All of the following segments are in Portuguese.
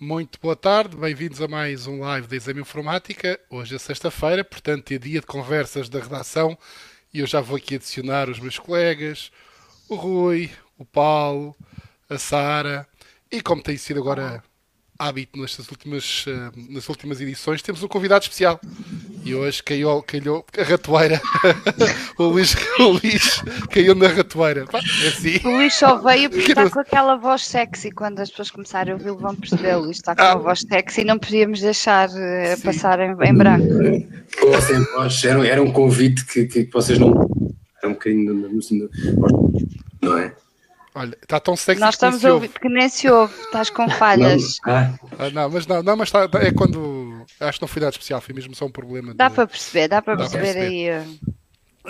Muito boa tarde, bem-vindos a mais um live da Exame Informática. Hoje é sexta-feira, portanto é dia de conversas da redação e eu já vou aqui adicionar os meus colegas, o Rui, o Paulo, a Sara e como tem sido agora hábito nestas últimas, uh, nas últimas edições, temos um convidado especial. E hoje caiu, caiu a ratoeira. o, Luís, o Luís caiu na ratoeira. É assim. O Luís só veio porque está com aquela voz sexy. Quando as pessoas começarem a ouvi-lo, vão perceber. O Luís está com ah. uma voz sexy e não podíamos deixar uh, passar em, em branco. Era, era um convite que, que vocês não. Era um bocadinho. No, no, no, não é? Olha, está tão sexy Nós estamos a ouvir, que nem se ouve, estás com falhas. Não, ah. ah. não mas não, não mas está, é quando. Acho que não foi nada especial, foi mesmo só um problema. Dá de, para perceber, dá para perceber, perceber, aí. Eh.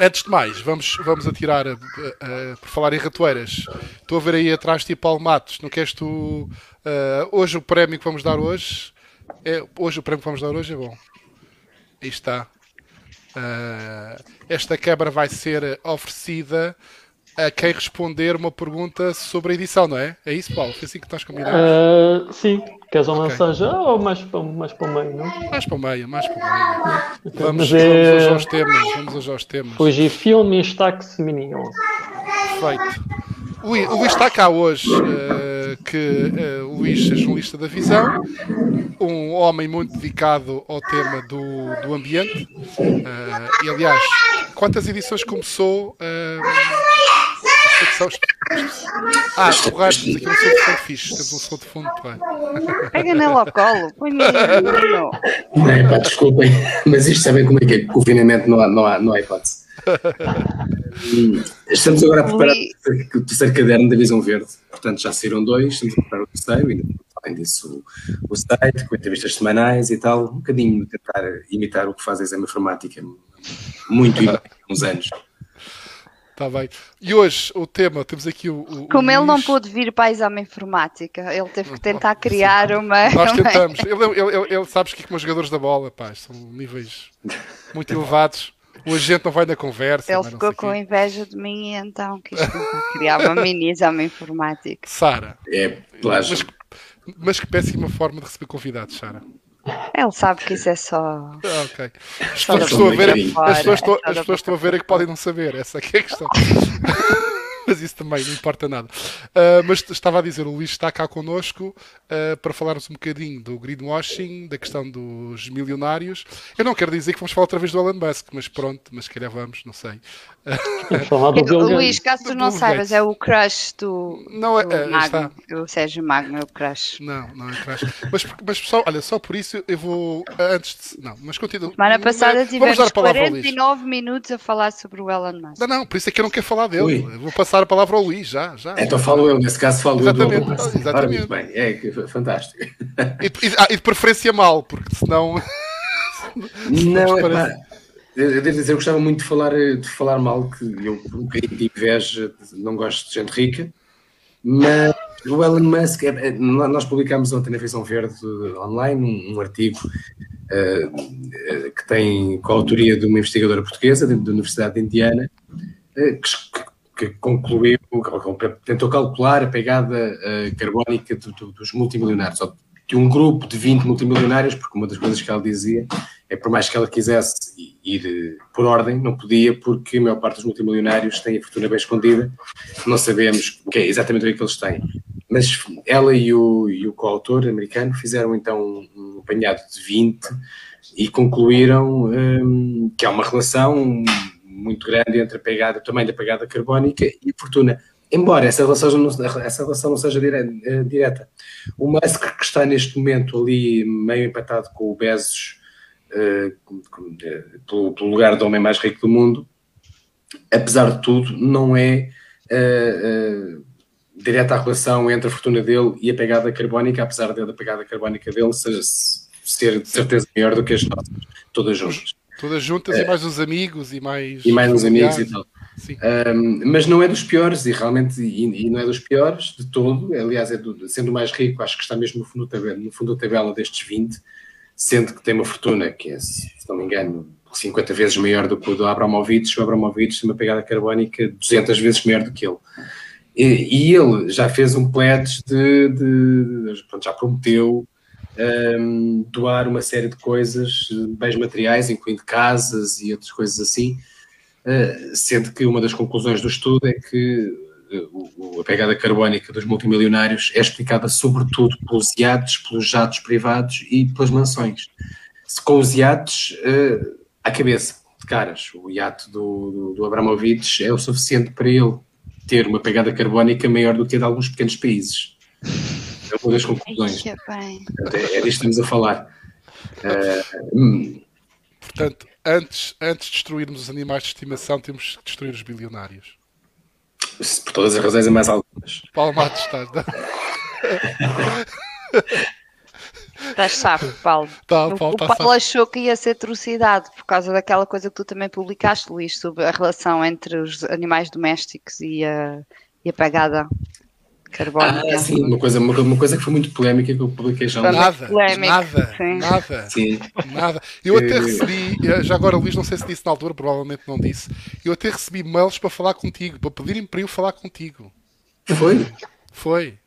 Antes de mais, vamos, vamos atirar, a, a, a, por falar em ratoeiras. Estou a ver aí atrás tipo Paulo Matos, não queres tu. Uh, hoje o prémio que vamos dar hoje. É, hoje o prémio que vamos dar hoje é bom. Aí está. Uh, esta quebra vai ser oferecida a quem responder uma pergunta sobre a edição, não é? É isso, Paulo? Foi assim que estás combinado? Uh, sim, queres uma okay. mensagem ou mais para, mais para o meio, não? Mais para o meio, mais para o meio. Okay. Vamos, é... vamos hoje aos temas. Vamos hoje aos temas. Hoje filme Stax Minion. Perfeito. O, o Luís está cá hoje, uh, que uh, o Luís é jornalista da Visão, um homem muito dedicado ao tema do, do ambiente. Uh, e aliás, quantas edições começou? Secção. Ah, o resto, aqui um som de fundo fixe. Temos um som de fundo bem. Pega nele ao colo, põe-me Não é pá, desculpem, mas isto sabem como é que é? Confinamento não há, não há, não há hipótese. Estamos agora a preparar o terceiro caderno da Visão Verde, portanto já saíram dois, estamos a preparar o terceiro, ainda além disso o, o site, com entrevistas semanais e tal, um bocadinho tentar imitar o que faz a exame informática, muito há uns anos. Está bem. E hoje o tema, temos aqui o. o Como o ele não pôde vir para a exame informática, ele teve que tentar criar uma. Nós tentamos. Ele, ele, ele, ele sabes que é como os jogadores da bola, pá, são níveis muito elevados. O agente não vai na conversa. Ele ficou com quê. inveja de mim e então quis criar uma mini exame informática. Sara. É plágio. Mas, mas que péssima forma de receber convidados, Sara. Ele sabe que isso é só. Ok. As pessoas, estão a ver, as pessoas, estão, as pessoas estão a ver é que podem não saber. Essa aqui é a questão. mas isso também não importa nada. Uh, mas estava a dizer, o Luís está cá connosco uh, para falarmos um bocadinho do greenwashing, da questão dos milionários. Eu não quero dizer que vamos falar outra vez do Elon Musk, mas pronto, mas se calhar vamos, não sei. o Luís, caso tu não saibas, é o crush do, não é, do é, Magno, o Sérgio Magno, é o crush. Não, não é crush. Mas, mas só, olha, só por isso eu vou, antes de, não, mas continua. Semana passada tivemos 49 minutos a falar sobre o Elon Musk. Não, não, por isso é que eu não quero falar dele. Eu vou passar a palavra ao Luís, já, já. Então falo eu, nesse caso falo exatamente, eu. Exatamente. Ora, bem, é fantástico. E, e, ah, e, de preferência mal, porque senão... não, é pá. Eu devo dizer, eu gostava muito de falar, de falar mal, que eu um bocadinho de inveja, não gosto de gente rica, mas o Elon Musk, é, é, nós publicámos ontem na Visão Verde online um, um artigo uh, que tem com a autoria de uma investigadora portuguesa da Universidade de Indiana, uh, que, que, concluiu, tentou calcular a pegada uh, carbónica do, do, dos multimilionários, de um grupo de 20 multimilionários, porque uma das coisas que ela dizia é por mais que ela quisesse ir eh, por ordem, não podia, porque a maior parte dos multimilionários tem a fortuna bem escondida, não sabemos o que é exatamente o é que eles têm. Mas ela e o, e o coautor americano fizeram então um apanhado de 20 e concluíram um, que há uma relação muito grande entre a pegada, tamanho da pegada carbónica e a fortuna embora essa relação não, essa relação não seja eh, direta. O Musk, que está neste momento ali meio empatado com o Bezos uh, pelo, lugar do homem mais rico do mundo, apesar de tudo, não é uh, uh, direta a relação entre a fortuna dele e a pegada carbónica, apesar da pegada carbónica dele seja, ser de certeza maior do que as nossas, todas juntas. Todas juntas e mais os amigos e mais. E mais os amigos e tal. Um, mas não é dos piores, e realmente e, e, não é dos piores de todo. Aliás, é do, sendo o mais rico, acho que está mesmo no fundo, da tabela, no fundo da tabela destes 20, sendo que tem uma fortuna que é, se não me engano, 50 vezes maior do que o do Abramovich. O Abramovich tem uma pegada carbónica 200 vezes maior do que ele. E, e ele já fez um pledge de, de, de pronto, já prometeu um, doar uma série de coisas, bens materiais, incluindo casas e outras coisas assim, uh, sendo que uma das conclusões do estudo é que uh, a pegada carbónica dos multimilionários é explicada sobretudo pelos iates, pelos jatos privados e pelas mansões. Se com os iates, uh, à cabeça, de caras, o iate do, do, do Abramovich é o suficiente para ele ter uma pegada carbónica maior do que a de alguns pequenos países. É uma das conclusões. É, é disto que estamos a falar. Uh, Portanto, antes, antes de destruirmos os animais de estimação, temos que destruir os bilionários. Por todas as razões, e mais algumas. Paulo Matos, estás. Estás sabe, Paulo. Tá, Paulo o, tá Paulo achou que ia ser atrocidade por causa daquela coisa que tu também publicaste, Luís, sobre a relação entre os animais domésticos e a, e a pegada carbónica. Ah, sim, uma coisa, uma, uma, coisa que foi muito polémica que eu publiquei já. Nada, nada, sim. nada, sim. nada. Eu até recebi, eh, já agora Luís, não sei se disse na altura, provavelmente não disse, eu até recebi mails para falar contigo, para pedirem para eu falar contigo. Foi? Foi.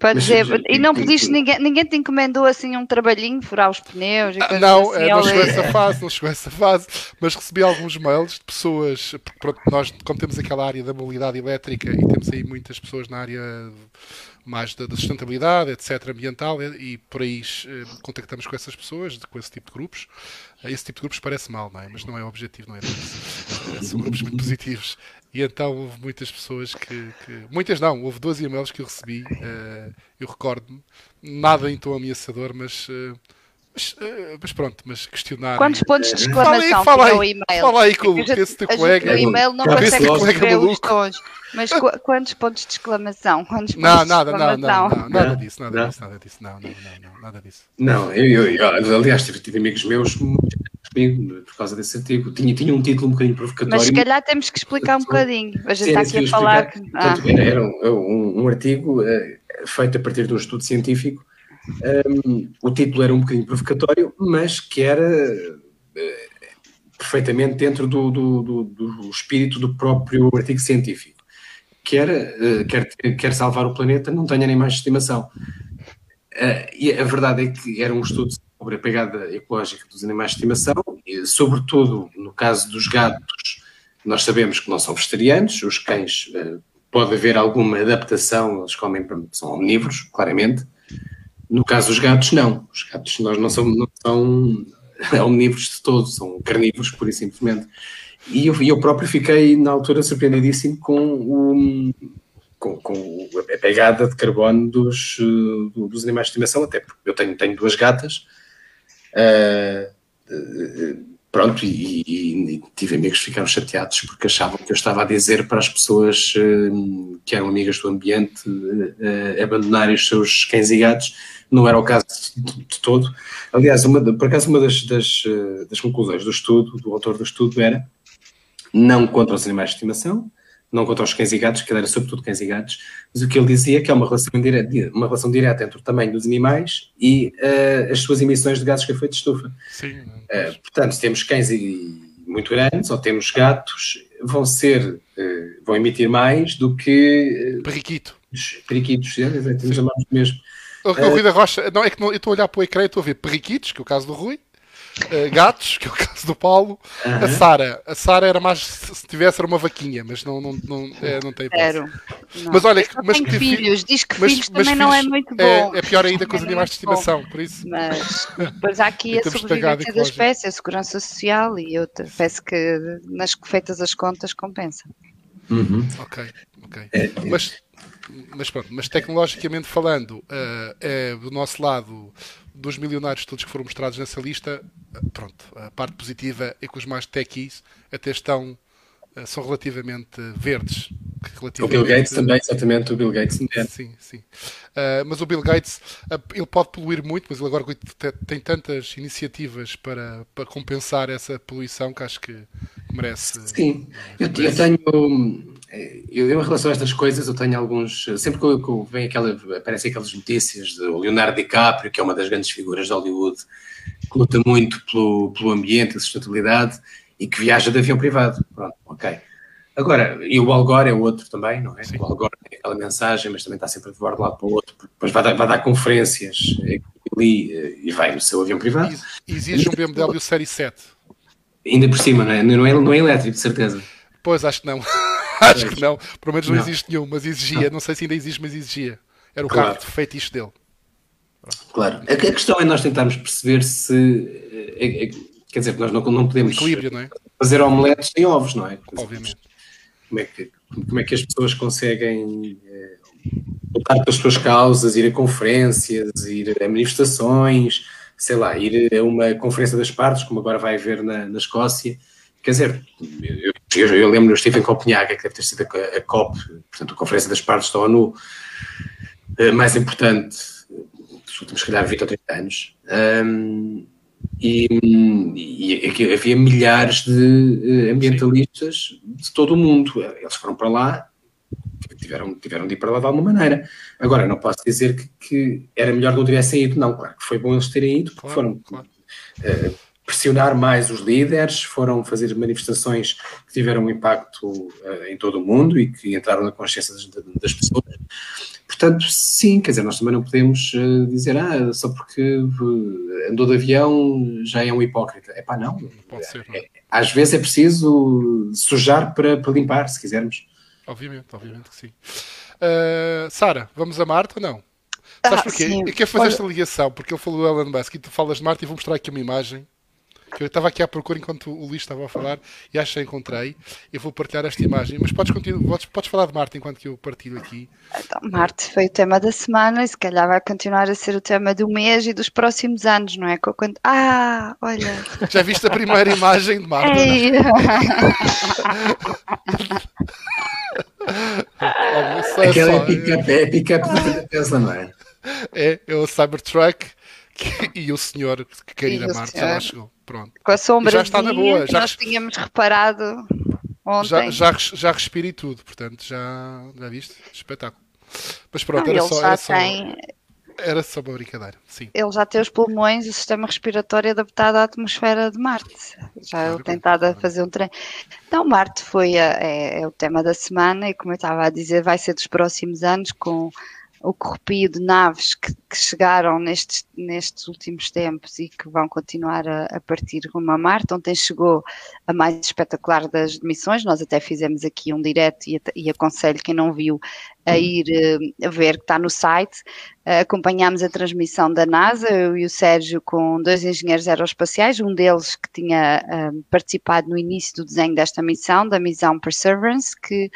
Para dizer, e não pediste ninguém, ninguém te encomendou assim um trabalhinho, furar os pneus e ah, Não, assim, não chegou a essa fase, não chegou a essa fase, mas recebi alguns mails de pessoas, porque pronto, nós como temos aquela área da mobilidade elétrica e temos aí muitas pessoas na área mais da, da sustentabilidade, etc., ambiental, e, e por aí eh, contactamos com essas pessoas, com esse tipo de grupos. Esse tipo de grupos parece mal, não é? Mas não é o objetivo, não é. São grupos muito positivos. E então houve muitas pessoas que, que, Muitas não, houve 12 e-mails que eu recebi, uh, eu recordo-me, nada em tom ameaçador, mas. Uh, mas, uh, mas, pronto, mas questionar. Quantos pontos de exclamação fala aí, fala aí, e-mail? Fala aí com, com esse teu colega. O e-mail não consegue escrever os tons. Mas qu quantos pontos de exclamação? Quantos pontos não, nada, não, não, não, nada disso, nada disso, nada disso, não, não, não, nada disso. Não, eu, eu, eu aliás, tive, tive amigos meus comigo por causa desse artigo. Tinha, tinha um título um bocadinho provocatório. Mas se calhar temos que explicar um bocadinho. A gente está aqui a falar. Que... Ah. Era, era um, um, artigo uh, feito a partir de um estudo científico. Um, o título era um bocadinho provocatório, mas que era uh, perfeitamente dentro do, do, do, do, espírito do próprio artigo científico. Que era, uh, quer, quer salvar o planeta, não tenha animais de estimação. e a verdade é que era um estudo sobre a pegada ecológica dos animais de estimação, e, sobretudo no caso dos gatos, nós sabemos que não são vegetarianos, os cães eh, pode haver alguma adaptação, eles comem, são omnívoros, claramente. No caso dos gatos, não. Os gatos nós não são, não são omnívoros de todo, são carnívoros, pura e simplesmente. E eu, eu próprio fiquei, na altura, surpreendidíssimo com, o, com, com a pegada de carbono dos, eh, dos animais de estimação, até porque eu tenho, tenho duas gatas Uh, pronto, e, e, e, tive amigos que ficaram chateados porque achavam que eu estava a dizer para as pessoas uh, que eram amigas do ambiente uh, abandonarem os seus cães e gatos. Não era o caso de, de todo. Aliás, uma, por acaso, uma das, das, das conclusões do estudo, do autor do estudo, era não contra os animais de estimação, não contra os cães e gatos, que era sobretudo cães e gatos, mas o que ele dizia é que há uma relação direta, uma relação direta entre o tamanho dos animais e uh, as suas emissões de gases de efeito de estufa. Sim. Uh, portanto, se temos cães muito grandes ou temos gatos, vão ser, uh, vão emitir mais do que... Periquito. Periquitos, é, temos chamamos mesmo. O Rui da Rocha, não é que não, eu estou a olhar para o ecrã e estou a ver periquitos, que é o caso do Rui, uh, gatos, que é o caso do Paulo. Uhum. A Sara, a Sara era mais se tivesse era uma vaquinha, mas não não não, é, não tem Zero. Mas olha, mas que filhos, diz que mas, filhos mas também filhos não é muito bom. É, é pior ainda com os animais de estimação, por isso. Mas depois há aqui a sobrevivência da espécie, a segurança social e eu peço que nas feitas as contas compensa. Uhum. Ok, ok. É, é. Mas mas pronto, mas tecnologicamente falando, uh, é do nosso lado dos milionários todos que foram mostrados nessa lista, pronto, a parte positiva é que os mais techies até estão eh, são relativamente verdes. Relativamente... O Bill Gates também, exatamente, o Bill Gates. Sim, sim. Uh, mas o Bill Gates, ele pode poluir muito, mas ele agora tem tantas iniciativas para, para compensar essa poluição que acho que merece. Sim, eu, eu tenho eu, eu, em relação a estas coisas, eu tenho alguns. Sempre que, eu, que vem aquela, aparecem aquelas notícias do Leonardo DiCaprio, que é uma das grandes figuras de Hollywood, que luta muito pelo, pelo ambiente, a sustentabilidade e que viaja de avião privado. Pronto, ok. Agora, e o Al Gore é outro também, não é? O Al Gore tem aquela mensagem, mas também está sempre a voar de um lado para o outro, depois vai dar, vai dar conferências. Ele ali uh, e vai no seu avião privado. Exige um BMW Série 7. Ainda por cima, não é? Não é, não é elétrico, de certeza. Pois, acho que não. acho que não. Pelo menos não, não, existe nenhum, mas exigia. Não. não sei se ainda existe, mas exigia. Era o claro. carro de feitiço dele. Claro. A, questão é nós tentarmos perceber se. É, é, quer dizer, nós não, não podemos é? fazer omeletes sem ovos, não é? Obviamente. Como é que, como é que as pessoas conseguem é, lutar pelas suas causas, ir a conferências, ir a manifestações, sei lá, ir a uma conferência das partes, como agora vai haver na, na Escócia. Quer dizer, eu, eu, eu lembro, eu estive em Copenhague, que deve ter sido a, a COP, portanto, a Conferência das Partes da ONU, eh, mais importante dos últimos, se calhar, 20 ou 30 anos. Um, e, e, havia milhares de eh, ambientalistas de todo o mundo. Eles foram para lá, tiveram, tiveram de ir para lá de alguma maneira. Agora, não posso dizer que, que era melhor não tivessem ido, não. Claro que foi bom eles terem ido, porque claro, foram claro. Uh, pressionar mais os líderes, foram fazer manifestações que tiveram um impacto uh, em todo o mundo e que entraram na consciência das, das pessoas. Portanto, sim, quer dizer, nós também não podemos uh, dizer, ah, só porque andou de avião já é um hipócrita. É pá, não. Pode ser, não. É, às vezes é preciso sujar para, para limpar, se quisermos. Obviamente, obviamente que sim. Uh, Sara, vamos a Marte ou não? Sabes ah, porquê? Sim. Eu quero fazer Olha... esta ligação, porque ele falou do Elon Musk e tu falas de Marte e vou mostrar aqui uma imagem que eu estava aqui à procura enquanto o Luís estava a falar e acho que encontrei. Eu vou partilhar esta imagem, mas podes, continuar, podes, podes falar de Marte enquanto que eu partilho aqui. Então, Marte foi o tema da semana e se calhar vai continuar a ser o tema do mês e dos próximos anos, não é? Quando... Ah, olha. Já viste a primeira imagem de Marte? Ei. Aquela é pick-up é pick da Tesla, não é? É, é o Cybertruck e o senhor que quer ir a Marte já lá chegou. Pronto. Com a sombra já está na boa. Já nós tínhamos reparado ontem. Já, já, já respira e tudo, portanto, já, já viste? Espetáculo. Mas pronto, Não, era, só, era, só, tem... era só uma brincadeira. Sim. Ele já tem os pulmões e o sistema respiratório adaptado à atmosfera de Marte. Já claro, ele tentado claro. fazer um treino. Então, Marte foi a, é, é o tema da semana e, como eu estava a dizer, vai ser dos próximos anos com o corrupio de naves que, que, chegaram nestes, nestes últimos tempos e que vão continuar a, a, partir rumo a Marte. Ontem chegou a mais espetacular das missões, nós até fizemos aqui um direto e, e aconselho quem não viu a ir uh, a ver que está no site. Uh, acompanhámos a transmissão da NASA, eu e o Sérgio, com dois engenheiros aeroespaciais, um deles que tinha uh, participado no início do desenho desta missão, da missão Perseverance, que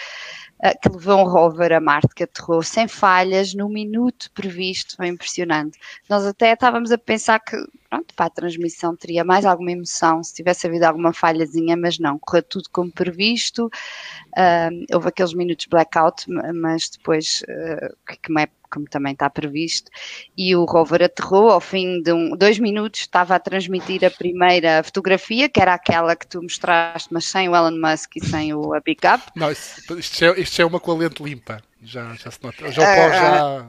que levou um rover a Marte, que aterrou sem falhas no minuto previsto, foi impressionante. Nós até estávamos a pensar que, pronto, para a transmissão teria mais alguma emoção se tivesse havido alguma falhazinha, mas não, correu tudo como previsto. Uh, houve aqueles minutos blackout, mas depois, uh, que é como também está previsto, e o rover aterrou ao fim de um, dois minutos, estava a transmitir a primeira fotografia, que era aquela que tu mostraste, mas sem o Elon Musk e sem o a pickup. Não, isto, isto, é, isto é uma com a lente limpa. Já, já se nota. Já o pó já.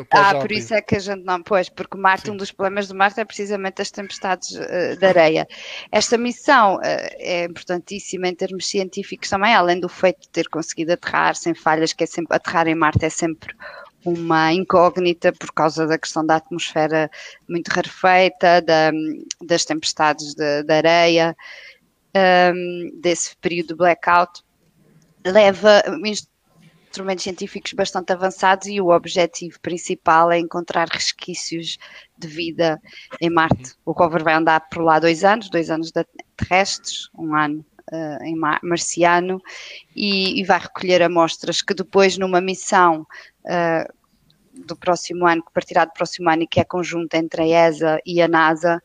Uh, ah, por isso é que a gente não. Pois, porque o Marte, Sim. um dos problemas do Marte é precisamente as tempestades uh, de areia. Esta missão uh, é importantíssima em termos científicos também, além do feito de ter conseguido aterrar sem falhas, que é sempre. Aterrar em Marte é sempre uma incógnita por causa da questão da atmosfera muito rarefeita, da, das tempestades de, de areia, um, desse período de blackout, leva instrumentos científicos bastante avançados e o objetivo principal é encontrar resquícios de vida em Marte. O rover vai andar por lá dois anos, dois anos terrestres, um ano uh, em marciano, e, e, vai recolher amostras que depois numa missão uh, do próximo ano, que partirá do próximo ano e que é conjunta entre a ESA e a NASA,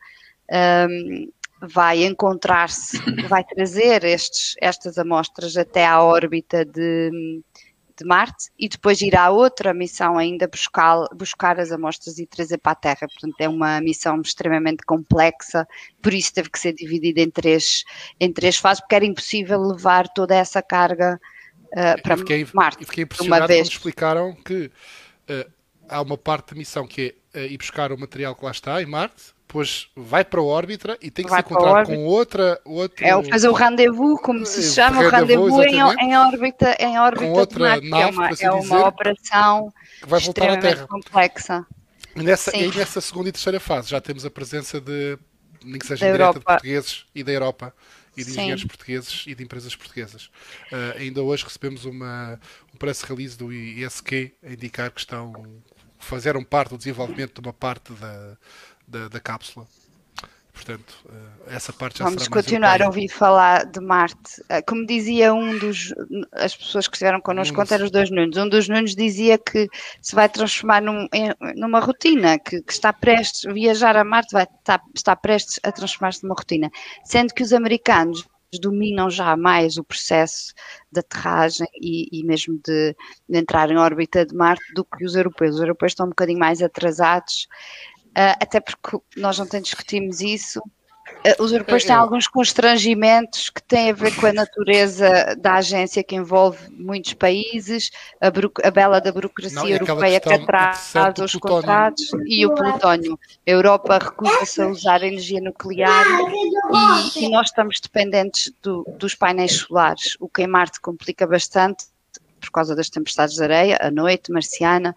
um, vai encontrar-se, vai trazer estes, estas amostras até à órbita de, de Marte e depois irá outra missão ainda buscar, buscar as amostras e trazer para a Terra. Portanto, é uma missão extremamente complexa, por isso teve que ser dividida em três, em três fases, porque era impossível levar toda essa carga uh, para fiquei, Marte. E fiquei impressionado uma vez. quando explicaram que uh, há uma parte da missão que é uh, ir buscar o material que lá está em Marte, depois vai para a órbita e tem que vai se encontrar com outra, outra. É fazer o rendezvous, como se é, chama, o rendezvous em, em, órbita, em órbita com outra de nave, é uma, assim é uma dizer, operação que vai voltar à Terra. complexa. E nessa, e nessa segunda e terceira fase já temos a presença de, nem que seja direta, de portugueses e da Europa e de Sim. engenheiros portugueses e de empresas portuguesas. Uh, ainda hoje recebemos uma, um press release do ISQ a indicar que estão fizeram parte do desenvolvimento de uma parte da, da, da cápsula. Portanto, eh, essa parte já Vamos continuar a ouvir falar de Marte. Eh, como dizia um dos. As pessoas que estiveram connosco ontem eram os dois Nunes. Um dos Nunes dizia que se vai transformar num, numa rotina, que, que, está prestes. Viajar a Marte vai estar, está prestes a transformar-se numa rotina. Sendo que os americanos dominam já mais o processo de aterragem e, e mesmo de, de, entrar em órbita de Marte do que os europeus. Os europeus estão um bocadinho mais atrasados até porque nós ontem discutimos isso. Uh, os europeus têm alguns constrangimentos que têm a ver com a natureza da agência que envolve muitos países, a, a bela da burocracia Não, europeia que atrasa os contratos e o plutónio. A Europa recusa-se a usar energia nuclear e, e nós estamos dependentes do, dos painéis solares, o que em Marte complica bastante por causa das tempestades de areia, a noite marciana,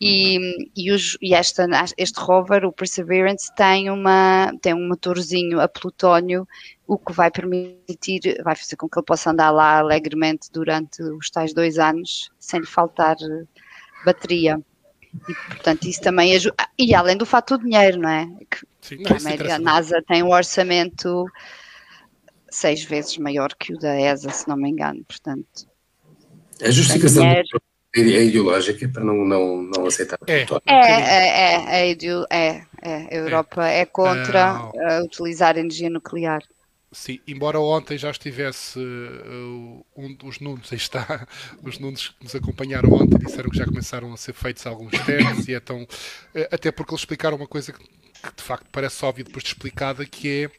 e, e, os, e esta, este rover, o Perseverance, tem, uma, tem um motorzinho a plutónio, o que vai permitir, vai fazer com que ele possa andar lá alegremente durante os tais dois anos, sem lhe faltar bateria. E, portanto, isso também ajuda. E além do fato do dinheiro, não é? Que, Sim, não, a, a NASA tem um orçamento seis vezes maior que o da ESA, se não me engano. Portanto, a justificação é ideológica para não, não, não aceitar é. É, é, é, é, é, a Europa é, contra uh, utilizar energia nuclear. Sim, embora ontem já estivesse uh, um dos Nunes, aí está, os Nunes que nos acompanharam ontem disseram que já começaram a ser feitos alguns testes e então, uh, até porque eles explicaram uma coisa que, que de facto parece óbvia depois de explicada, que é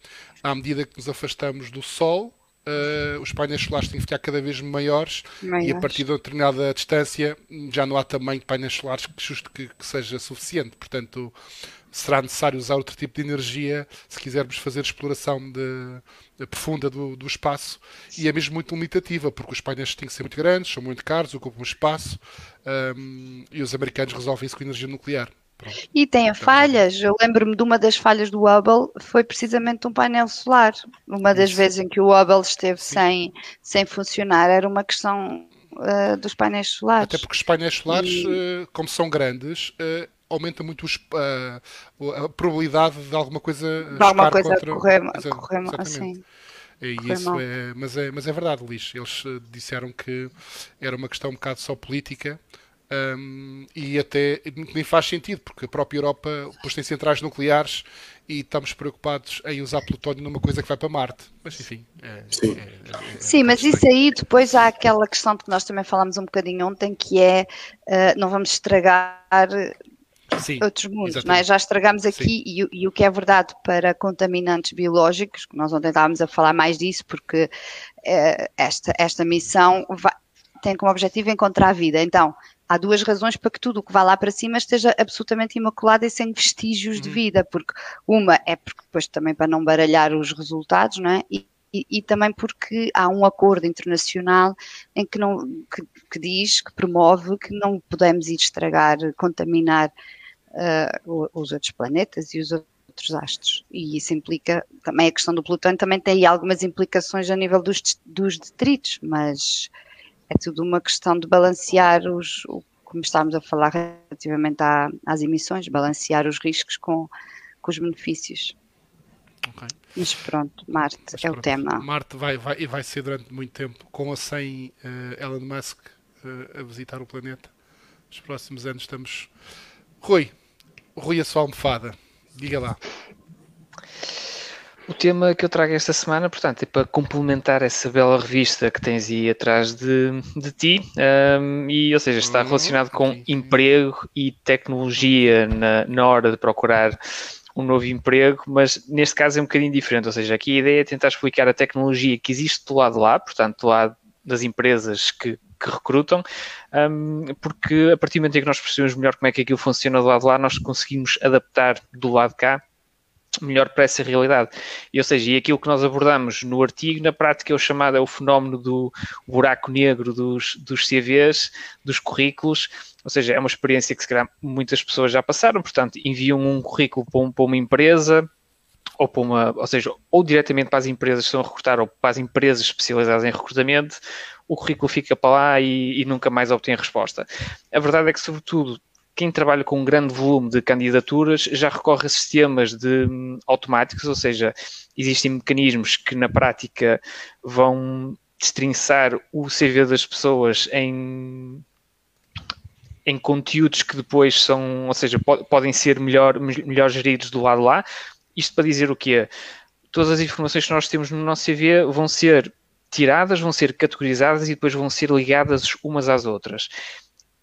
à medida que nos afastamos do Sol, uh, os painéis solares têm que ficar cada vez maiores, maiores, e a partir de uma determinada distância já não há tamanho de painéis solares que, justo que, que seja suficiente. Portanto, será necessário usar outro tipo de energia se quisermos fazer exploração de, de profunda do, do, espaço e é mesmo muito limitativa porque os painéis têm que ser muito grandes, são muito caros, ocupam espaço um, e os americanos resolvem isso com energia nuclear. Pronto. E tem falhas. Eu lembro-me de uma das falhas do Hubble, foi precisamente um painel solar. Uma das Isso. vezes em que o Hubble esteve sem, sem funcionar era uma questão uh, dos painéis solares. Até porque os painéis solares, e... uh, como são grandes, uh, aumenta muito os, a probabilidade de alguma coisa, de alguma coisa contra... correr, correr assim. E isso é, mas, é, mas é verdade, Liz. Eles disseram que era uma questão um bocado só política um, e até nem faz sentido, porque a própria Europa depois tem centrais nucleares e estamos preocupados em usar plutónio numa coisa que vai para Marte. Mas enfim. É, Sim, é, é, é Sim mas isso aí depois há aquela questão que nós também falámos um bocadinho ontem, que é uh, não vamos estragar Sim, outros mundos, não é? já estragamos aqui e, e, o que é verdade para contaminantes biológicos, que nós ontem estávamos a falar mais disso, porque uh, esta, esta missão vai, tem como objetivo encontrar a vida. Então, há duas razões para que tudo o que vai lá para cima esteja absolutamente imaculado e sem vestígios uhum. de vida, porque uma é porque depois também para não baralhar os resultados, não é? E, e, e também porque há um acordo internacional em que, não, que, que, diz, que promove que não podemos ir estragar, contaminar uh, os outros planetas e os outros astros. E isso implica, também a questão do Plutão também tem aí algumas implicações a nível dos, dos detritos, mas é tudo uma questão de balancear os, como estávamos a falar relativamente à, às emissões, balancear os riscos com, com os benefícios. Okay. Mas pronto, Marte Mas é pronto, o tema. Marte vai, vai, vai ser durante muito tempo, com ou sem uh, Elon Musk uh, a visitar o planeta. Nos próximos anos estamos. Rui, Rui a sua almofada, diga lá. O tema que eu trago esta semana, portanto, é para complementar essa bela revista que tens aí atrás de, de ti, um, e, ou seja, está uhum, relacionado com emprego e tecnologia na, na hora de procurar um novo emprego, mas neste caso é um bocadinho diferente, ou seja, aqui a ideia é tentar explicar a tecnologia que existe do lado de lá, portanto, do lado das empresas que, que recrutam, um, porque a partir do momento em que nós percebemos melhor como é que aquilo funciona do lado de lá, nós conseguimos adaptar do lado de cá melhor para essa realidade. E, ou seja, e aquilo que nós abordamos no artigo, na prática é o chamado é o fenómeno do buraco negro dos, dos CVs, dos currículos, ou seja, é uma experiência que se calhar muitas pessoas já passaram, portanto, enviam um currículo para, um, para uma empresa, ou para uma, ou seja, ou diretamente para as empresas que estão a recrutar, ou para as empresas especializadas em recrutamento, o currículo fica para lá e, e nunca mais obtém resposta. A verdade é que, sobretudo, quem trabalha com um grande volume de candidaturas já recorre a sistemas de, um, automáticos, ou seja, existem mecanismos que na prática vão destrinçar o CV das pessoas em, em conteúdos que depois são, ou seja, podem ser melhor, melhor geridos do lado lá. Isto para dizer o quê? Todas as informações que nós temos no nosso CV vão ser tiradas, vão ser categorizadas e depois vão ser ligadas umas às outras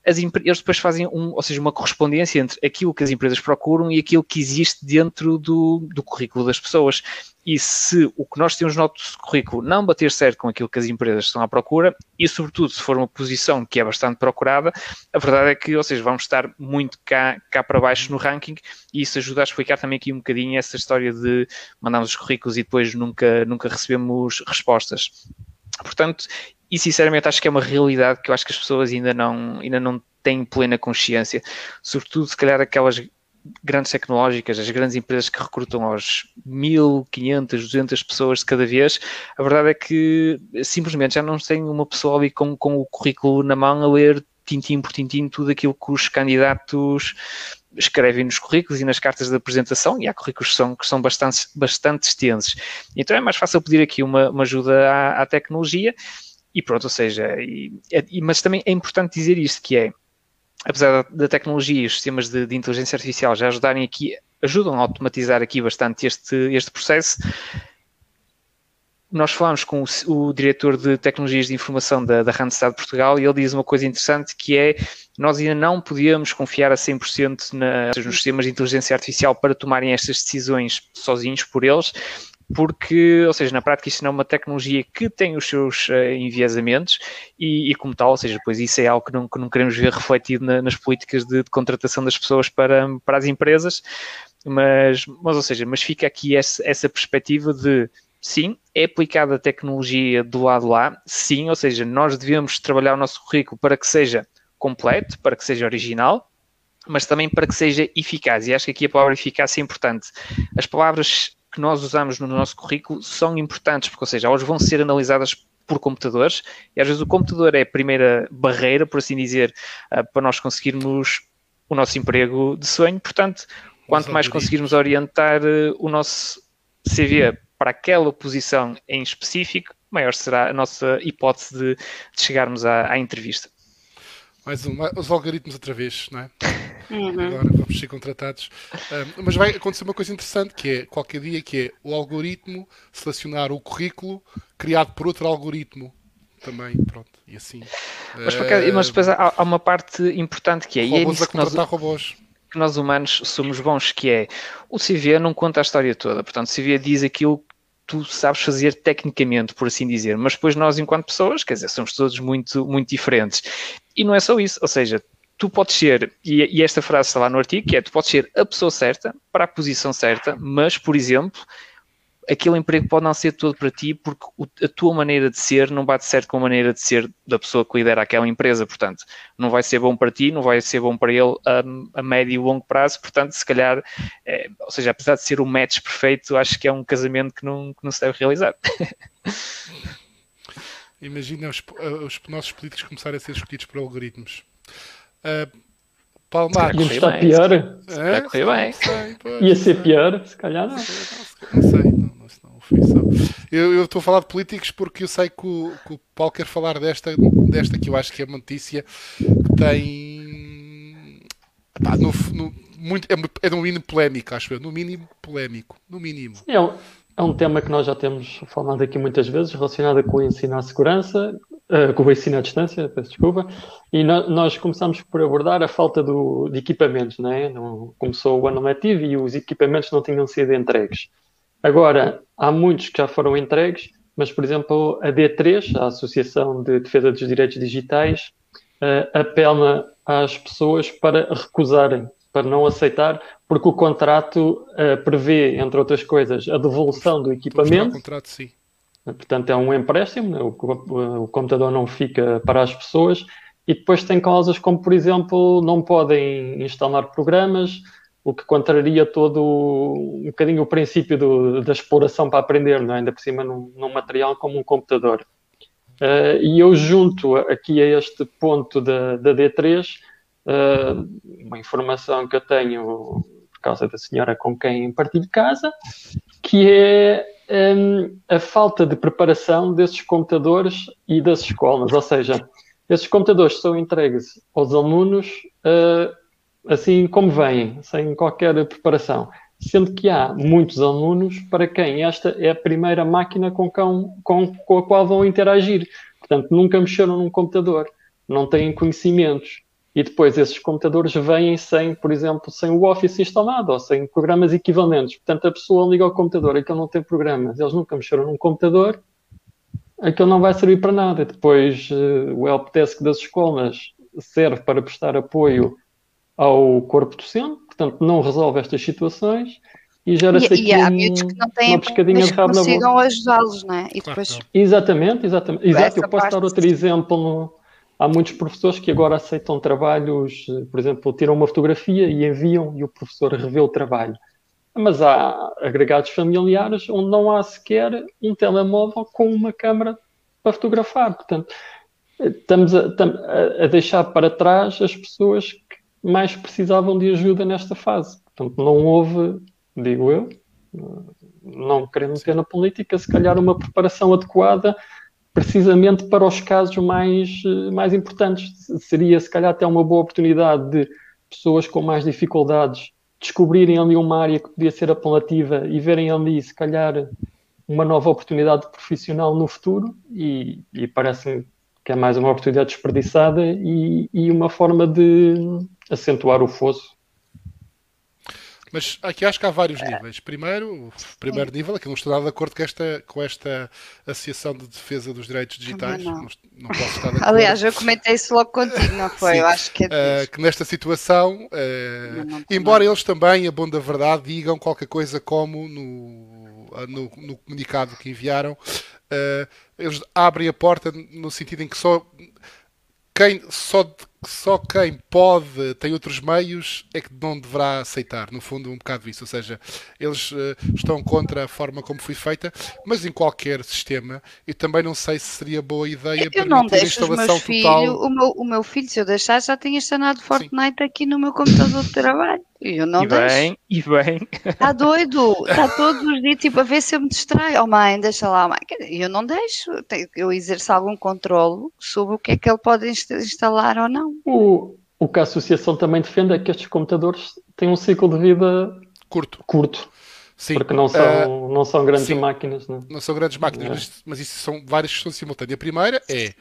as, eles depois fazem um, ou seja, uma correspondência entre aquilo que as empresas procuram e aquilo que existe dentro do, do currículo das pessoas. E se o que nós temos no nosso currículo não bater certo com aquilo que as empresas estão à procura, e sobretudo se for uma posição que é bastante procurada, a verdade é que, ou seja, vamos estar muito cá, cá para baixo no ranking, e isso ajuda a explicar também aqui um bocadinho essa história de mandarmos os currículos e depois nunca, nunca recebemos respostas. Portanto, e sinceramente acho que é uma realidade que eu acho que as pessoas ainda não, ainda não têm plena consciência, sobretudo se calhar aquelas grandes tecnológicas, as grandes empresas que recrutam aos 1500, 200 pessoas de cada vez, a verdade é que simplesmente já não tem uma pessoa ali com, com o currículo na mão a ler tintim por tintim tudo aquilo que os candidatos escrevem nos currículos e nas cartas de apresentação, e há currículos que são, que são bastante, bastante extensos. Então é mais fácil pedir aqui uma, uma ajuda à, à tecnologia e pronto, ou seja, e, e, mas também é importante dizer isto, que é, apesar da tecnologia e os sistemas de, de, inteligência artificial já ajudarem aqui, ajudam a automatizar aqui bastante este, este processo, nós falamos com o, o, diretor de tecnologias de informação da, da Randstad Portugal e ele diz uma coisa interessante que é nós ainda não podíamos confiar a 100% na, nos sistemas de inteligência artificial para tomarem estas decisões sozinhos por eles, porque, ou seja, na prática isto não é uma tecnologia que tem os seus uh, enviesamentos e, e, como tal, ou seja, depois isso é algo que não, que não queremos ver refletido na, nas políticas de, de, contratação das pessoas para, para as empresas, mas, mas ou seja, mas fica aqui essa, essa perspectiva de sim, é aplicada a tecnologia do lado lá, sim, ou seja, nós devemos trabalhar o nosso currículo para que seja completo, para que seja original, mas também para que seja eficaz. E acho que aqui a palavra eficaz é importante. As palavras que nós usamos no nosso currículo são importantes, porque, ou seja, elas vão ser analisadas por computadores e às vezes o computador é a primeira barreira, por assim dizer, ah, para nós conseguirmos o nosso emprego de sonho. Portanto, quanto mais conseguirmos orientar ah, o nosso CV para aquela posição em específico, maior será a nossa hipótese de, de chegarmos à, à entrevista. Mais um, os algoritmos outra vez, não é? Uhum. Agora vamos ser contratados. Um, mas vai acontecer uma coisa interessante que é qualquer dia que é o algoritmo selecionar o currículo criado por outro algoritmo também, pronto, e assim. Mas, uh, mas depois há, há, uma parte importante que é. Robôs e é a contratar nós, robôs. Que nós humanos somos bons, que é o CV não conta a história toda. Portanto, o CV diz aquilo tu sabes fazer tecnicamente, por assim dizer, mas depois nós, enquanto pessoas, quer dizer, somos todos muito, muito diferentes. E não é só isso, ou seja, tu podes ser, e, esta frase está lá no artigo, que é, tu podes ser a pessoa certa, para a posição certa, mas, por exemplo, aquele emprego pode não ser todo para ti porque a tua maneira de ser não bate certo com a maneira de ser da pessoa que lidera aquela empresa, portanto, não vai ser bom para ti, não vai ser bom para ele a, a médio e longo prazo, portanto, se calhar, é, ou seja, apesar de ser o um match perfeito, acho que é um casamento que não, que não se deve realizar. Imagina os, os nossos políticos começarem a ser escolhidos por algoritmos. Uh, Palmar. Ia estar pior. É? bem. Ia ser pior, se calhar não. Não sei, não, não, não foi só. Eu, eu estou a falar de políticos porque eu sei que o, que o Paulo quer falar desta, desta que eu acho que é uma notícia que tem. Pá, no, no, muito, é, é no mínimo polémico, acho eu. No mínimo polémico. No mínimo. É um, é um tema que nós já temos falado aqui muitas vezes, relacionado com o ensino à segurança, uh, com o ensino à distância, peço desculpa, e no, nós começamos por abordar a falta do, de equipamentos, né? Não, começou o ano letivo e os equipamentos não tinham sido entregues. Agora, há muitos que já foram entregues, mas, por exemplo, a D3, a Associação de Defesa dos Direitos Digitais, uh, apela às pessoas para recusarem para não aceitar, porque o contrato uh, prevê, entre outras coisas, a devolução do equipamento. Contrato, sim. Portanto, é um empréstimo, né? o, o, computador não fica para as pessoas e depois tem cláusulas como, por exemplo, não podem instalar programas, o que contraria todo um bocadinho o princípio do, da exploração para aprender, é? ainda por cima num, num material como um computador. Uh, e eu junto aqui a este ponto da, da D3 uh, eh, uma informação que eu tenho por causa da senhora com quem partilho casa, que é um, a falta de preparação desses computadores e das escolas, ou seja, esses computadores são entregues aos alunos uh, assim como vêm, sem qualquer preparação. Sendo que há muitos alunos para quem esta é a primeira máquina com, com, com a qual vão interagir. Portanto, nunca mexeram num computador, não têm conhecimentos. E depois esses computadores vêm sem, por exemplo, sem o Office instalado ou sem programas equivalentes. Portanto, a pessoa liga ao computador, aquele não tem programas, eles nunca mexeram num computador, aquele não vai servir para nada. Depois, uh, o helpdesk das escolas serve para prestar apoio ao corpo docente, portanto, não resolve estas situações e gera-se aqui e há um, que não têm uma pescadinha de rabo na boca. consigam ajudá-los, não é? E depois... Exatamente, exatamente. Exato, eu posso dar outro exemplo. Há muitos professores que agora aceitam trabalhos, por exemplo, tiram uma fotografia e enviam e o professor revê o trabalho mas há agregados familiares onde não há sequer um telemóvel com uma câmara para fotografar. Portanto, estamos a, a, deixar para trás as pessoas que mais precisavam de ajuda nesta fase. Portanto, não houve, digo eu, não querendo meter na política, se calhar uma preparação adequada precisamente para os casos mais, mais importantes. Seria, se calhar, até uma boa oportunidade de pessoas com mais dificuldades descobrirem ali uma área que podia ser apelativa e verem ali, se calhar, uma nova oportunidade profissional no futuro e, e parece-me que é mais uma oportunidade desperdiçada e, e uma forma de acentuar o fosso mas aqui acho que há vários níveis. Primeiro, o primeiro nível, aqui não estou nada de acordo com esta, com esta Associação de Defesa dos Direitos Digitais. Não. Não, não posso estar de acordo. Aliás, eu comentei isso logo contigo, não foi? Sim. Eu acho que é uh, Que nesta situação, uh, embora eles também, a bom da verdade, digam qualquer coisa como no, ah, no, no comunicado que enviaram, uh, eles abrem a porta no sentido em que só quem só só quem pode, tem outros meios, é que não deverá aceitar. No fundo, um bocado isso. Ou seja, eles uh, estão contra a forma como foi feita, mas em qualquer sistema, eu também não sei se seria boa ideia eu não deixo a instalação os meus total. Filho, o, meu, o meu filho, se eu deixar, já tinha instalado Fortnite Sim. aqui no meu computador de trabalho. Eu não e deixo. e bem. Está doido, está todos os dias, tipo, a ver se eu me distraio. Oh mãe, deixa lá, mãe. Eu não deixo, eu exerço algum controle sobre o que é que ele pode instalar ou não. O, o que a associação também defende é que estes computadores têm um ciclo de vida curto. curto. Sim. Porque não são, uh, não são grandes sim. máquinas. Não, não são grandes máquinas, é. mas, mas, isso são várias questões simultâneas. A primeira é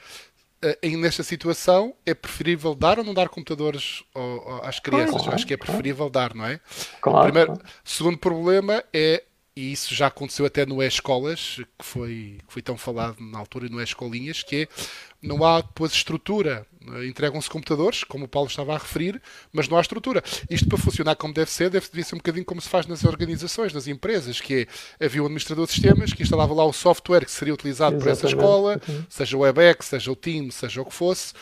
uh, nesta situação é preferível dar ou não dar computadores ao, ao, às crianças? Claro, Acho que é preferível claro. dar, não é? Claro, Primeiro, claro. Segundo problema é, e isso já aconteceu até no E-Escolas, que foi, que foi tão falado na altura no E-Escolinhas, que é não há depois estrutura entregam-se computadores, como o Paulo estava a referir, mas não há estrutura. Isto para funcionar como deve ser, deve, ser um bocadinho como se faz nas organizações, nas empresas, que é, havia um administrador de sistemas que instalava lá o software que seria utilizado Exatamente. por essa escola, seja o WebEx, seja o Teams, seja o que fosse,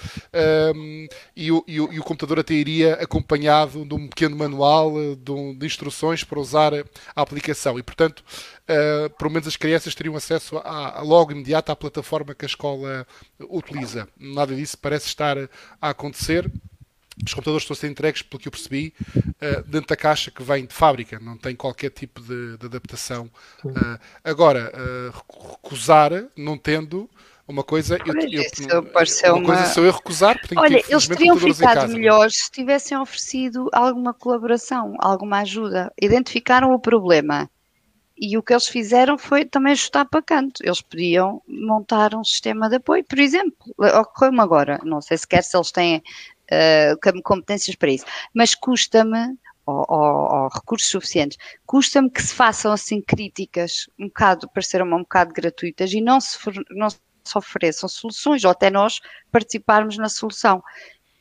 um, e, o, e, o, e, o, computador até iria acompanhado de um pequeno manual de, de instruções para usar a aplicação. E, portanto, uh, pelo menos as crianças teriam acesso a, a, logo imediato à plataforma que a escola utiliza. Nada disso parece estar a acontecer. Os computadores estão a ser entregues, pelo que eu percebi, uh, dentro da caixa que vem de fábrica, não tem qualquer tipo de, de adaptação. Uh, agora, recusar, não tendo, uma coisa, eu, eu, uma, uma coisa sou eu recusar, porque Olha, eles teriam ficado melhores se tivessem oferecido alguma colaboração, alguma ajuda. Identificaram o problema e o que eles fizeram foi também ajustar para canto. Eles podiam montar um sistema de apoio, por exemplo, ocorreu-me agora, não sei sequer se eles têm uh, competências para isso, mas custa-me, ou, ou, ou, recursos suficientes, custa-me que se façam assim críticas, um bocado, pareceram um bocado gratuitas e não se, não se ofereçam soluções, ou até nós participarmos na solução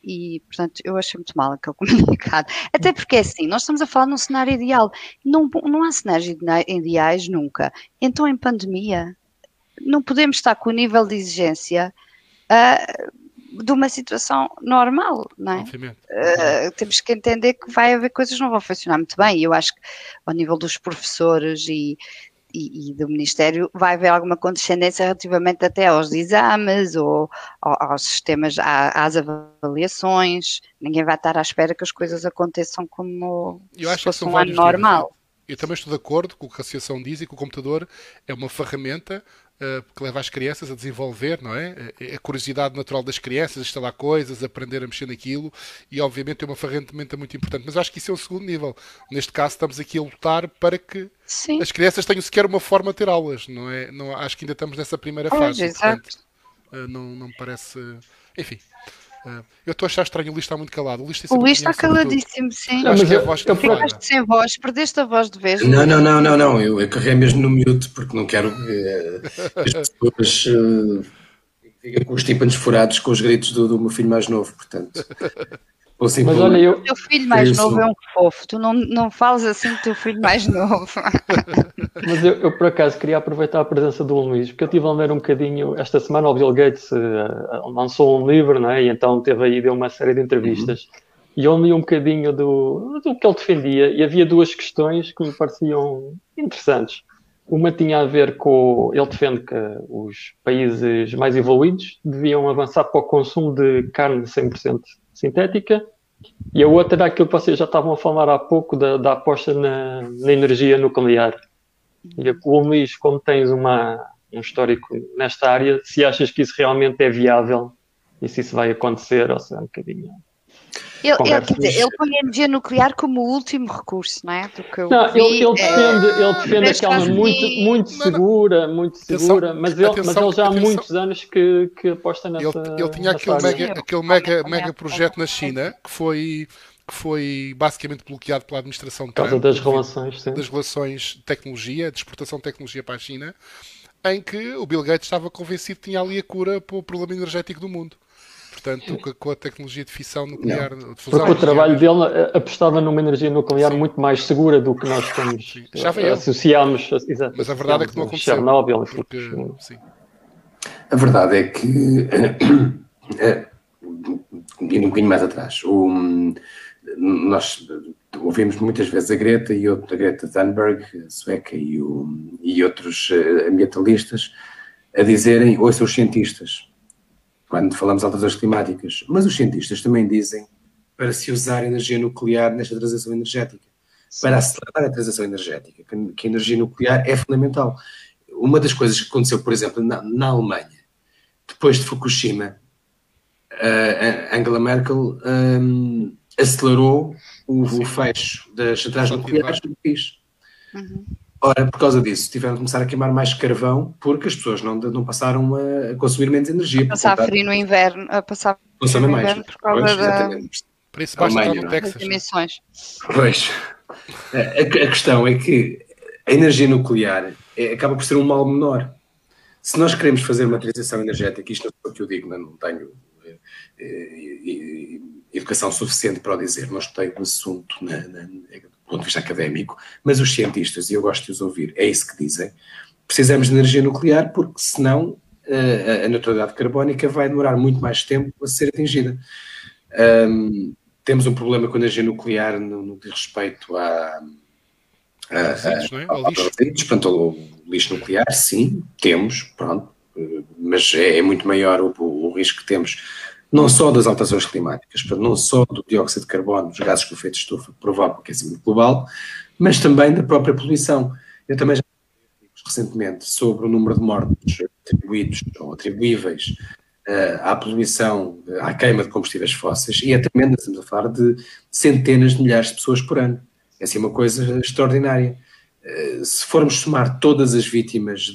e, portanto, eu achei muito mal aquele comunicado. Até porque é assim, nós estamos a falar num cenário ideal. Não, não há cenários ideais nunca. Então, em pandemia, não podemos estar com o nível de exigência uh, de uma situação normal, não é? Uh, temos que entender que vai haver coisas que não vão funcionar muito bem. E eu acho que ao nível dos professores e, e, e, do Ministério vai haver alguma condescendência relativamente até aos exames ou, aos sistemas, às avaliações. Ninguém vai estar à espera que as coisas aconteçam como eu se fosse um ano normal. Eu também estou de acordo com o que a Associação diz e que o computador é uma ferramenta que leva as crianças a desenvolver, não é? A curiosidade natural das crianças, a instalar coisas, aprender a mexer naquilo e, obviamente, é uma ferramenta muito importante. Mas acho que isso é o segundo nível. Neste caso, estamos aqui a lutar para que Sim. as crianças tenham sequer uma forma de ter aulas, não é? Não, acho que ainda estamos nessa primeira fase. Pois, portanto, uh, não, não me parece. Enfim. Eu estou a achar estranho, o Luís está muito calado. O Luís, o Luís está caladíssimo, sim. Não, acho que é a voz que Ficaste sem voz, perdeste a voz de vez. Não, não, não, não, não. Eu, eu carreguei mesmo no mute porque não quero uh, as pessoas uh, fiquem com os tímpanos furados com os gritos do, do meu filho mais novo, portanto. Mas olha, eu... O teu filho mais novo é um fofo, tu não, não falas assim do teu filho mais novo. Mas eu, eu, por acaso queria aproveitar a presença do Luís, porque eu estive a ler um bocadinho, esta semana o Bill Gates uh, lançou um livro, né, e então teve aí, deu uma série de entrevistas, uhum. e eu li um bocadinho do, do que ele defendia, e havia duas questões que me pareciam interessantes. Uma tinha a ver com. Ele defende que os países mais evoluídos deviam avançar para o consumo de carne 100% sintética, e a outra era aquilo que vocês já estavam a falar há pouco, da, da aposta na, na, energia nuclear. E o Luís, como tens uma, um histórico nesta área, se achas que isso realmente é viável e se isso vai acontecer, ou se é um bocadinho ele, ele, quer dizer, ele põe a energia nuclear como o último recurso, não é? Do que eu não, vi, ele, ele defende, é, ele defende aquela muito, muito segura, muito segura, atenção, mas, ele, atenção, mas ele já há atenção. muitos anos que, que aposta nessa. Ele, ele tinha aquele mega, aquele mega, mega projeto na China que foi que foi basicamente bloqueado pela administração de Por causa Trump, das relações, sim. das relações de tecnologia, de exportação de tecnologia para a China, em que o Bill Gates estava convencido que tinha ali a cura para o problema energético do mundo portanto, com a tecnologia de fissão nuclear. De fusão Porque o trabalho dele eh, apostava numa energia nuclear Sim. muito mais segura do que nós estamos, Já associámos. Exato, Mas a verdade é que não aconteceu. Chernobyl, porque, sim. A verdade é que, eh, indo um bocadinho mais atrás, o, nós ouvimos muitas vezes a Greta e outra, a Greta Thunberg, a sueca, e, o, e outros eh, ambientalistas a dizerem, ouçam os cientistas, quando falamos de alterações climáticas. Mas os cientistas também dizem para se usar energia nuclear nesta transição energética, para acelerar a transição energética, que, que a energia nuclear é fundamental. Uma das coisas que aconteceu, por exemplo, na, na Alemanha, depois de Fukushima, uh, Angela Merkel um, acelerou o, o fecho das centrais nucleares do país. Uhum. Ora, por causa disso, tiveram de começar a queimar mais carvão porque as pessoas não, não passaram a consumir menos energia. A passar frio no inverno, a passar frio no mais. inverno por causa pois, da... Por isso basta no Texas. emissões. Pois. A, a, questão é que a energia nuclear é, acaba por ser um mal menor. Se nós queremos fazer uma transição energética, isto é o que eu digo, não tenho é, é, educação suficiente para o dizer, não estou no assunto na, na, do ponto de vista académico, mas os cientistas, e eu gosto de os ouvir, é isso que dizem, precisamos de energia nuclear porque senão a, a neutralidade carbónica vai demorar muito mais tempo a ser atingida. Um, temos um problema com a energia nuclear no, no que diz respeito a, a, a, é? ao lixo. Portanto, o lixo nuclear, sim, temos, pronto, mas é, é muito maior o, o risco que temos não só das alterações climáticas, não só do dióxido de carbono, dos gases com efeito de estufa que provocam o aquecimento global, mas também da própria poluição. Eu também já recentemente sobre o número de mortes atribuídos ou atribuíveis uh, à poluição, à queima de combustíveis fósseis, e é tremenda, estamos a falar de centenas de milhares de pessoas por ano. É assim uma coisa extraordinária. Uh, se formos somar todas as vítimas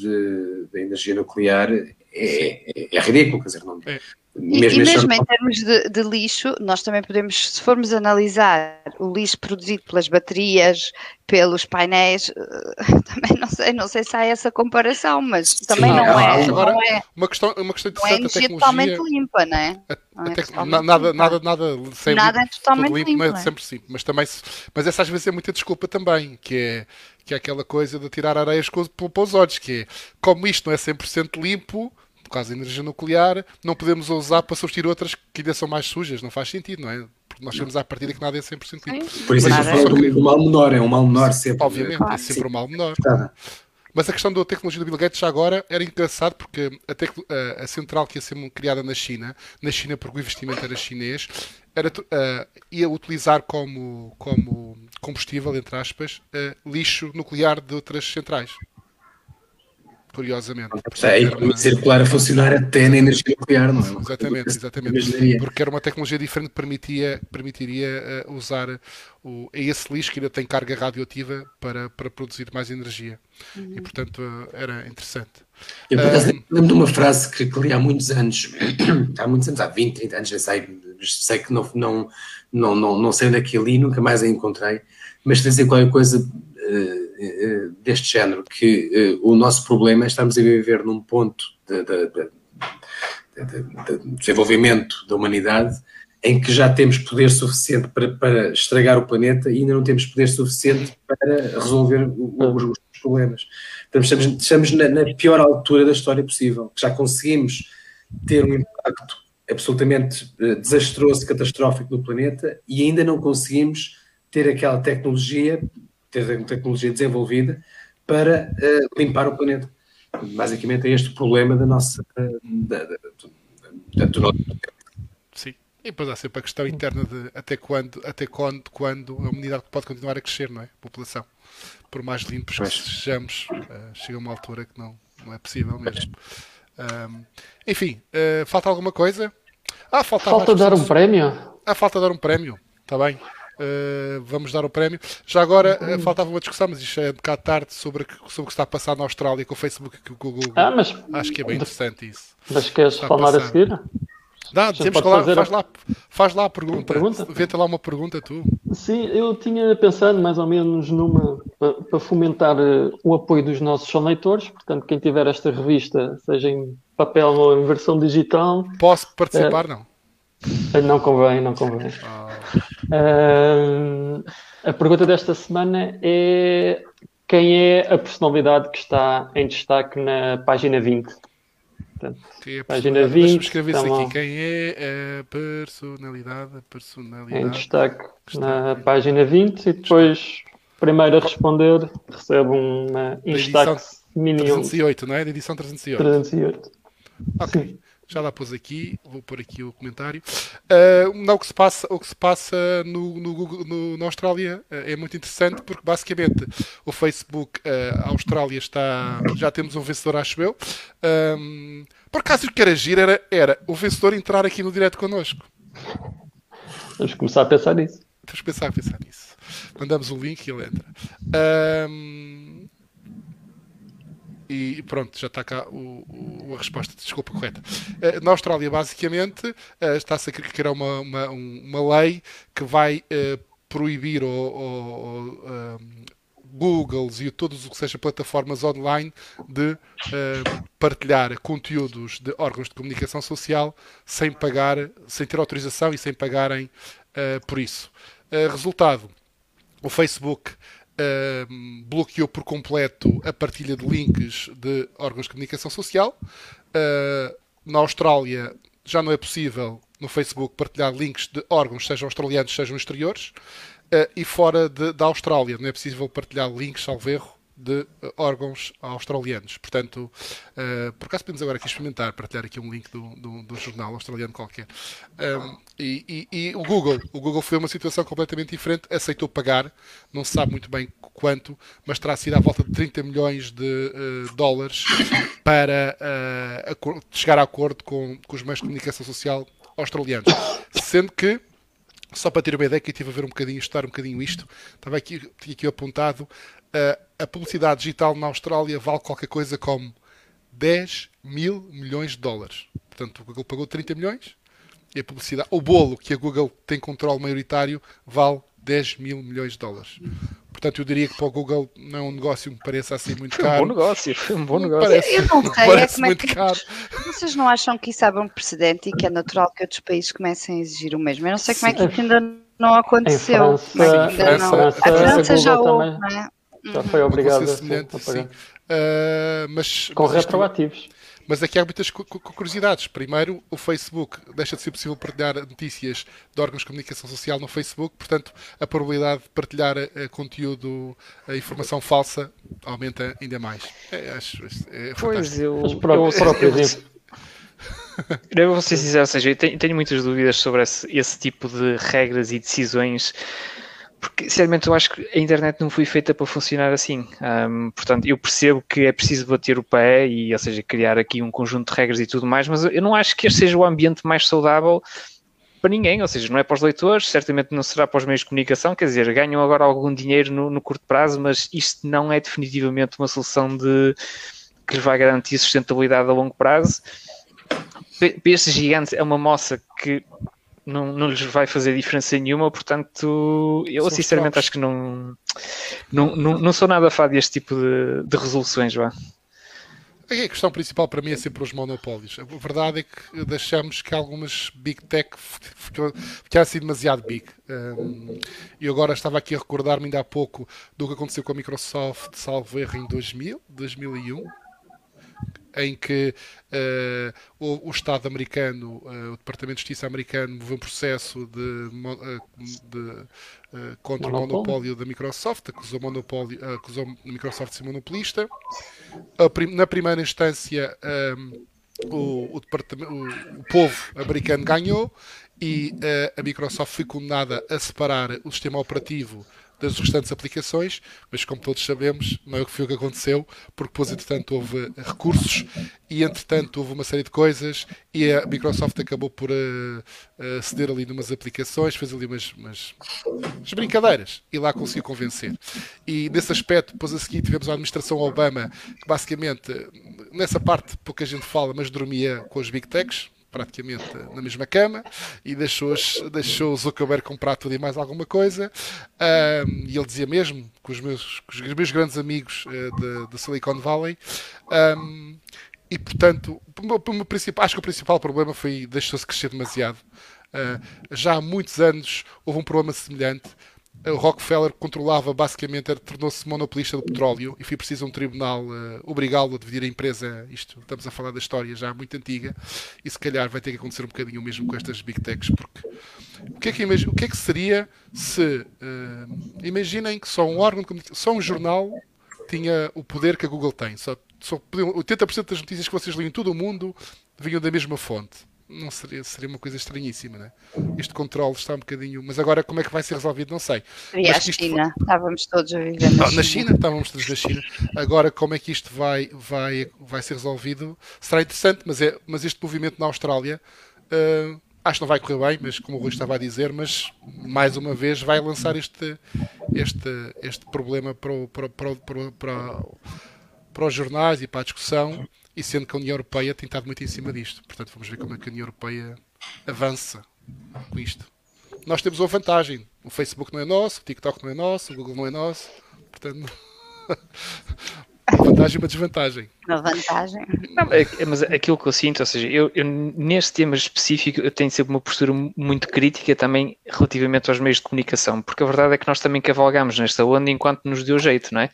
da energia nuclear, é, é, é, ridículo, quer dizer, não, é. Mesmo e, mesmo em termos de, de, lixo, nós também podemos, se formos analisar o lixo produzido pelas baterias, pelos painéis, eh, também não sei, não sei se há essa comparação, mas também Sim, não, é, agora, não é. Uma questão, uma questão não é energia totalmente limpa, não é? Não é totalmente nada, limpa. nada, nada, sem nada limpo, é totalmente limpo, limpo, é, sempre sim. Mas também, mas essa às vezes é muita desculpa também, que é que é aquela coisa de tirar areias para os olhos, que é como isto não é 100% limpo, por causa da energia nuclear, não podemos usar para substituir outras que ainda são mais sujas. Não faz sentido, não é? Porque nós temos à partida que nada é 100% limpo. Por isso é que eu falo do mal menor, é um mal menor sempre. Obviamente, claro, é sempre um mal menor. Tá. Mas a questão da tecnologia do Bill Gates já agora era engraçado porque a, a, a, central que ia ser criada na China, na China porque o investimento era chinês, era, uh, ia utilizar como, como combustível, entre aspas, uh, lixo nuclear de outras centrais curiosamente. É, e uma... circular a funcionar até na energia nuclear, não é? Exatamente, exatamente. Porque era uma tecnologia diferente que permitia, permitiria uh, usar o, esse lixo que ainda tem carga radioativa para, para produzir mais energia. Uhum. E portanto uh, era interessante. Eu por acaso um, lembro de uma frase que, que li há muitos anos, há muitos anos, há 20, 30 anos, já sei, sei que não, não, não, não, não sei onde é que li, nunca mais a encontrei, mas dizer qualquer coisa uh, deste género, que uh, o nosso problema é estarmos a viver num ponto de, de, de, de, desenvolvimento da humanidade em que já temos poder suficiente para, para, estragar o planeta e ainda não temos poder suficiente para resolver os, os problemas. Estamos, estamos na, na, pior altura da história possível. Já conseguimos ter um impacto absolutamente desastroso, catastrófico no planeta e ainda não conseguimos ter aquela tecnologia ter tecnologia desenvolvida para uh, limpar o planeta. Basicamente é este o problema da nossa. Da, da, da, do nosso... Sim. E depois há sempre a questão interna de até quando, até quando, quando a humanidade pode continuar a crescer, não é? A população. Por mais limpos que sejamos, uh, chega uma altura que não, não é possível mesmo. Um, enfim, uh, falta alguma coisa? Ah, falta, falta dar um prémio. Ah, falta dar um prémio. Está bem. Uh, vamos dar o prémio. Já agora uh, faltava uma discussão, mas isto é um bocado tarde sobre, sobre o que está a passar na Austrália com o Facebook e com o Google. Ah, mas, Acho que é bem interessante isso. Mas queres falar a, a seguir? Dá, temos que lá, faz, lá, faz lá a pergunta. pergunta? Vê-te lá uma pergunta, tu. Sim, eu tinha pensado mais ou menos numa para fomentar uh, o apoio dos nossos leitores. Portanto, quem tiver esta revista, seja em papel ou em versão digital. Posso participar? Não. Não convém, não convém. Ah. Uh, a pergunta desta semana é quem é a personalidade que está em destaque na página 20? Portanto, é página 20. Deixa-me escrever isso aqui. Quem é a personalidade? A personalidade em destaque na página 20 e depois, primeiro a responder, recebe uma destaque mini 308, não é? Da edição 308. 308. Ok. Sim já lá pus aqui, vou pôr aqui o comentário. Uh, não, o que se passa, o que se passa no, no, Google, no na Austrália uh, é muito interessante porque basicamente o Facebook, uh, a Austrália está. Já temos um vencedor, acho eu. Um, por acaso o que era agir era, era o vencedor entrar aqui no direto connosco. Vamos começar a pensar nisso. Vamos pensar a pensar nisso. Mandamos o link e ele entra. Um, e pronto, já está cá o, o, a resposta, desculpa, correta. Uh, na Austrália, basicamente, uh, está-se a criar uma, uma, uma lei que vai uh, proibir o, Googles e todos o que seja plataformas online de partilhar conteúdos de órgãos de comunicação social sem pagar, sem ter autorização e sem pagarem por isso. resultado, o Facebook bloqueou por completo a partilha de links de órgãos de comunicação social. Uh, na Austrália já não é possível no Facebook partilhar links de órgãos, sejam australianos, sejam exteriores. Uh, e fora de, da Austrália não é possível partilhar links, salvo erro, de uh, órgãos australianos. Portanto, uh, por acaso podemos agora aqui experimentar, partilhar aqui um link do, do, do jornal australiano qualquer. Um, e, e, e, o Google, o Google foi uma situação completamente diferente, aceitou pagar, não se sabe muito bem quanto, mas terá sido à volta de 30 milhões de uh, dólares para chegar a acordo com, com os meios de comunicação social australianos. Sendo que só para ter uma ideia, que eu estive a ver um bocadinho, estudar um bocadinho isto, estava aqui, tinha aqui apontado, a publicidade digital na Austrália vale qualquer coisa como 10 mil milhões de dólares. Portanto, o Google pagou 30 milhões e a publicidade, o bolo que a Google tem controle maioritário vale 10 mil milhões de dólares. Portanto, eu diria que para o Google não é um negócio que me pareça assim muito caro. Foi um bom negócio, foi um bom negócio. Parece, eu não sei, é como é que, caro. Vocês não acham que isso abre um precedente e que é natural que outros países comecem a exigir o mesmo? Eu não sei como é que isso ainda não aconteceu. França, é ainda não. França, a França já houve, não é? Já foi obrigado a, semelhante, sim. Uh, mas, Com mas retroativos. Mas aqui há muitas curiosidades. Primeiro, o Facebook deixa de ser possível partilhar notícias de órgãos de comunicação social no Facebook, portanto, a probabilidade de partilhar uh, conteúdo, a informação falsa, aumenta ainda mais. É, acho, é pois eu, eu, eu, eu vou ser sincero, ou seja, eu tenho, tenho muitas dúvidas sobre esse, esse, tipo de regras e decisões, porque sinceramente eu acho que a internet não foi feita para funcionar assim. Um, portanto, eu percebo que é preciso bater o pé e, ou seja, criar aqui um conjunto de regras e tudo mais, mas eu não acho que este seja o ambiente mais saudável para ninguém, ou seja, não é para os leitores, certamente não será para os meios de comunicação, quer dizer, ganham agora algum dinheiro no, no curto prazo, mas isto não é definitivamente uma solução de que lhes vai garantir sustentabilidade a longo prazo. Para estes gigantes é uma moça que não, não lhes vai fazer diferença nenhuma, portanto, eu São sinceramente acho que não, não, não, não sou nada fã deste tipo de, de resoluções, vá. A questão principal para mim é sempre os monopólios. A verdade é que deixamos que algumas big tech ficaram assim demasiado big. E um, agora estava aqui a recordar-me ainda há pouco do que aconteceu com a Microsoft, salvo erro, em 2000, 2001 em que uh, o, o, Estado americano, uh, o Departamento de Justiça americano, moveu um processo de, uh, de contra monopólio. o monopólio da Microsoft, acusou, monopólio, acusou a Microsoft de ser monopolista. Prim, na primeira instância, um, o, o, o, povo americano ganhou e a Microsoft foi condenada a separar o sistema operativo das restantes aplicações, mas como todos sabemos, não é o que foi o que aconteceu, porque depois, entretanto, houve recursos e, entretanto, houve uma série de coisas e a Microsoft acabou por uh, ceder ali numas aplicações, fez ali umas, umas, umas, brincadeiras e lá conseguiu convencer. E nesse aspecto, depois a seguir, tivemos a administração Obama, que basicamente, nessa parte pouca gente fala, mas dormia com os Big Techs praticamente na mesma cama e deixou, deixou o Zuckerberg comprar tudo e mais alguma coisa. Um, e ele dizia mesmo com os meus, com os meus grandes amigos uh, de, de, Silicon Valley. Um, e portanto, acho que o principal problema foi deixou-se crescer demasiado. Uh, já há muitos anos houve um problema semelhante o Rockefeller controlava basicamente, tornou-se monopolista do petróleo e foi preciso um tribunal uh, obrigá-lo a dividir a empresa. Isto estamos a falar da história já muito antiga e se calhar vai ter que acontecer um bocadinho o mesmo com estas big techs, porque o que é que, o que, é que seria se uh, imaginem que só um órgão, só um jornal tinha o poder que a Google tem, só, só 80% das notícias que vocês liam em todo o mundo vinham da mesma fonte não seria, seria uma coisa estranhíssima, né? Este controle está um bocadinho. Mas agora como é que vai ser resolvido? Não sei. E a China, for... estávamos todos a viver na, na China. Estávamos todos na China. Agora como é que isto vai, vai, vai ser resolvido? Será interessante, mas, é, mas este movimento na Austrália. Uh, acho que não vai correr bem, mas como o Rui estava a dizer, mas mais uma vez vai lançar este, este, este problema para, o, para, para, para, para, para os jornais e para a discussão e sendo que a União Europeia tem estado muito em cima disto. Portanto, vamos ver como é que a União Europeia avança com isto. Nós temos uma vantagem. O Facebook não é nosso, o TikTok não é nosso, o Google não é nosso. Portanto, uma vantagem e uma desvantagem. Uma vantagem. Não, é, é, mas aquilo que eu sinto, ou seja, eu, eu, neste tema específico eu tenho sempre uma postura muito crítica também relativamente aos meios de comunicação, porque a verdade é que nós também cavalgamos nesta onda enquanto nos deu jeito, não é?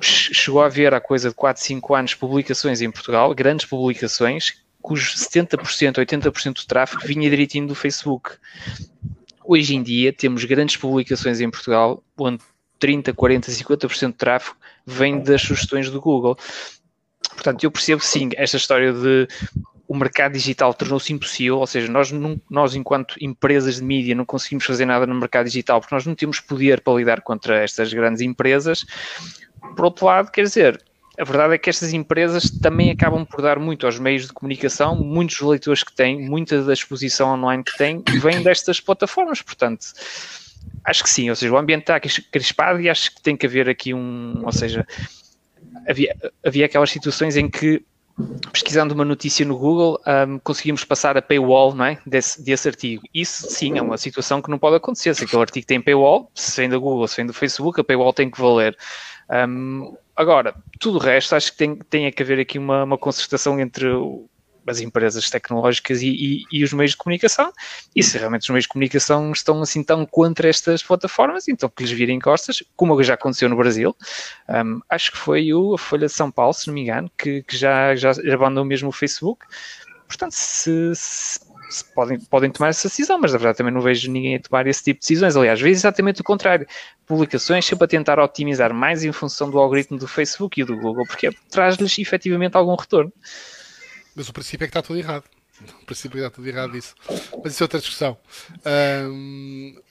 Chegou a haver há coisa de 4, 5 anos publicações em Portugal, grandes publicações, cujos 70%, 80% do tráfego vinha direitinho do Facebook. Hoje em dia temos grandes publicações em Portugal, onde 30, 40, 50% do tráfego vem das sugestões do Google. Portanto, eu percebo sim esta história de o mercado digital tornou-se impossível, ou seja, nós, não, nós enquanto empresas de mídia não conseguimos fazer nada no mercado digital porque nós não temos poder para lidar contra estas grandes empresas. Por outro lado, quer dizer, a verdade é que estas empresas também acabam por dar muito aos meios de comunicação, muitos leitores que têm, muita da exposição online que têm, vem destas plataformas, portanto, acho que sim, ou seja, o ambiente está crispado e acho que tem que haver aqui um, ou seja, havia, havia aquelas situações em que pesquisando uma notícia no Google, um, conseguimos passar a paywall não é? desse, desse artigo. Isso sim é uma situação que não pode acontecer. Se aquele artigo tem paywall, se vem da Google, se vem do Facebook, a paywall tem que valer. Um, agora, tudo o resto, acho que tem, tem que haver aqui uma, uma concertação entre as empresas tecnológicas e, e, e, os meios de comunicação. E se realmente os meios de comunicação estão assim tão contra estas plataformas, então que lhes virem costas, como já aconteceu no Brasil. Um, acho que foi o, a Folha de São Paulo, se não me engano, que, que já, já abandonou mesmo o Facebook. Portanto, se, se, podem, podem tomar essa decisão, mas na verdade também não vejo ninguém a tomar esse tipo de decisões. Aliás, vejo exatamente o contrário. Publicações sempre a tentar otimizar mais em função do algoritmo do Facebook e do Google, porque traz-lhes efetivamente algum retorno. Mas o princípio é que está tudo errado. O princípio é que está tudo errado isso. Mas isso é outra discussão.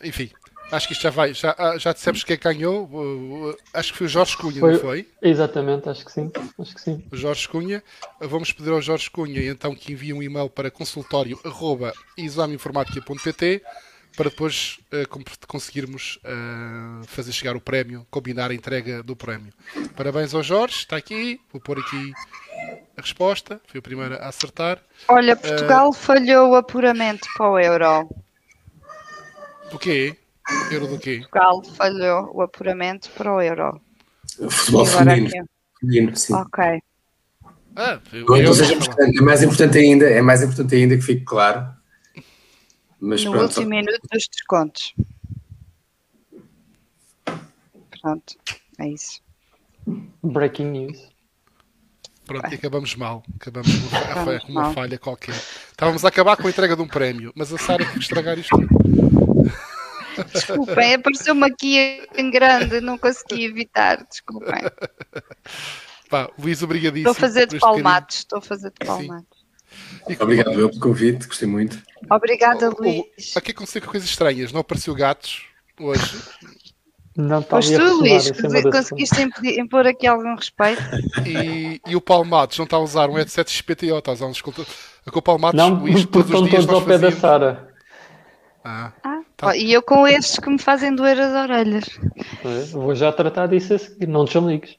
enfim, acho que isto já vai. Já, ah, já dissemos quem ganhou. Acho que foi o Jorge Cunha, foi, não foi? Exatamente, acho que sim. Acho que sim. O Jorge Cunha. Vamos pedir ao Jorge Cunha então que envie um e-mail para consultório.exameinformática.pt para depois uh, conseguirmos uh, fazer chegar o prémio, combinar a entrega do prémio. Parabéns ao Jorge, está aqui. Vou pôr aqui a resposta, foi o primeiro a acertar. Olha, Portugal uh, falhou o apuramento para o Euro. Do quê? Euro do quê? Portugal falhou o apuramento para o Euro. O futebol feminino. feminino sim. Ok. Ah, eu, seja, é mais importante ainda, é mais importante ainda que fique claro. Mas no pronto, último minuto dos descontos. Pronto, é isso. Breaking news. Pronto, e acabamos mal. Acabamos com uma, uma falha qualquer. Estávamos a acabar com a entrega de um prémio, mas a Sara teve que estragar isto Desculpem, apareceu-me aqui em grande, não consegui evitar, desculpem. Pá, Luís, obrigadíssimo. Estou a fazer de palmatos, estou a fazer de palmatos. Obrigado eu pelo convite, gostei muito. Obrigada, Luís. Aqui aconteceu coisas estranhas, não apareceu gatos hoje. Não Pois tu, Luís, conseguiste impor aqui algum respeito. E, e o Palmatos não está a usar um headset XPTO, está a usar um escultor. Com o Palmatos, não, Luís, todos os dias todos ao pé da Sara. Ah, ah tá. e eu com estes que me fazem doer as orelhas. vou já tratar disso a seguir, não te ligues.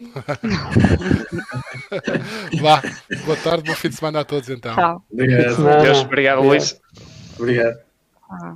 Vá, boa tarde, bom fim de semana a todos então. Tchau. Obrigado, Deus, obrigado, Luís. Obrigado. Ah.